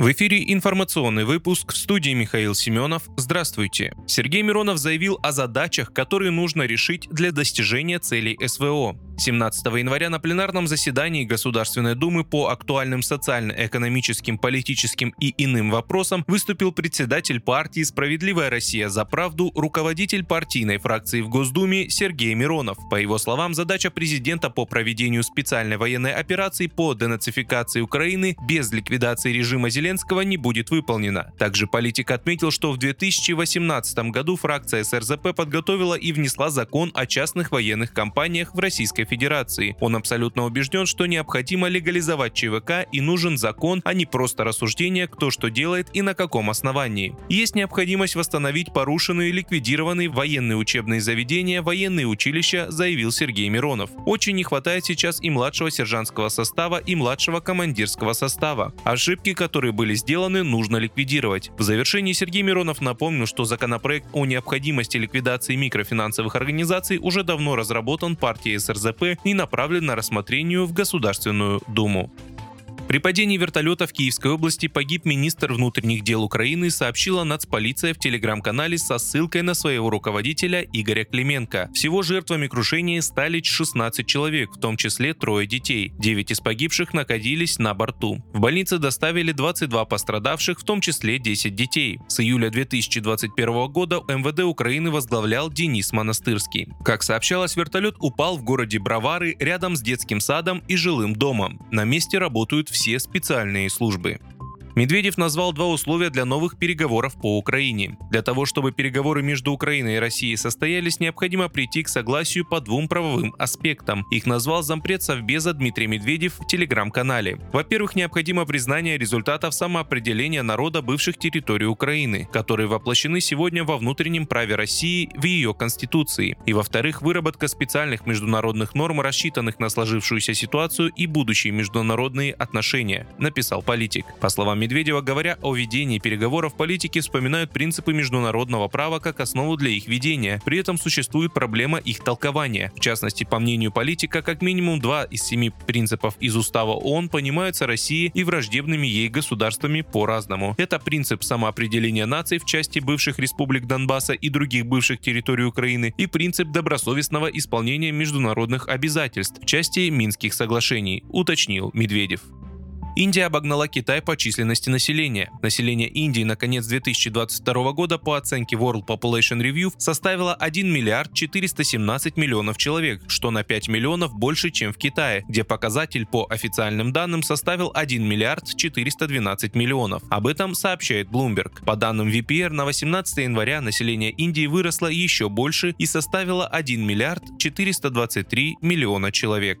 В эфире информационный выпуск в студии Михаил Семенов. Здравствуйте. Сергей Миронов заявил о задачах, которые нужно решить для достижения целей СВО. 17 января на пленарном заседании Государственной Думы по актуальным социально-экономическим, политическим и иным вопросам выступил председатель партии «Справедливая Россия за правду», руководитель партийной фракции в Госдуме Сергей Миронов. По его словам, задача президента по проведению специальной военной операции по денацификации Украины без ликвидации режима Зеленского не будет выполнена. Также политик отметил, что в 2018 году фракция СРЗП подготовила и внесла закон о частных военных компаниях в Российской Федерации. Он абсолютно убежден, что необходимо легализовать ЧВК и нужен закон, а не просто рассуждение, кто что делает и на каком основании. Есть необходимость восстановить порушенные и ликвидированные военные учебные заведения, военные училища, заявил Сергей Миронов. Очень не хватает сейчас и младшего сержантского состава, и младшего командирского состава. Ошибки, которые были сделаны, нужно ликвидировать. В завершении Сергей Миронов напомнил, что законопроект о необходимости ликвидации микрофинансовых организаций уже давно разработан партией СРЗП и направлен на рассмотрение в Государственную Думу. При падении вертолета в Киевской области погиб министр внутренних дел Украины, сообщила нацполиция в телеграм-канале со ссылкой на своего руководителя Игоря Клименко. Всего жертвами крушения стали 16 человек, в том числе трое детей. 9 из погибших находились на борту. В больнице доставили 22 пострадавших, в том числе 10 детей. С июля 2021 года МВД Украины возглавлял Денис Монастырский. Как сообщалось, вертолет упал в городе Бровары рядом с детским садом и жилым домом. На месте работают все все специальные службы. Медведев назвал два условия для новых переговоров по Украине. Для того, чтобы переговоры между Украиной и Россией состоялись, необходимо прийти к согласию по двум правовым аспектам. Их назвал зампред Совбеза Дмитрий Медведев в телеграм-канале. Во-первых, необходимо признание результатов самоопределения народа бывших территорий Украины, которые воплощены сегодня во внутреннем праве России в ее конституции. И во-вторых, выработка специальных международных норм, рассчитанных на сложившуюся ситуацию и будущие международные отношения, написал политик. По словам Медведева, говоря о ведении переговоров, политики вспоминают принципы международного права как основу для их ведения. При этом существует проблема их толкования. В частности, по мнению политика, как минимум два из семи принципов из устава ООН понимаются Россией и враждебными ей государствами по-разному. Это принцип самоопределения наций в части бывших республик Донбасса и других бывших территорий Украины и принцип добросовестного исполнения международных обязательств в части Минских соглашений, уточнил Медведев. Индия обогнала Китай по численности населения. Население Индии на конец 2022 года по оценке World Population Review составило 1 миллиард 417 миллионов человек, что на 5 миллионов больше, чем в Китае, где показатель по официальным данным составил 1 миллиард 412 миллионов. Об этом сообщает Bloomberg. По данным VPR, на 18 января население Индии выросло еще больше и составило 1 миллиард 423 миллиона человек.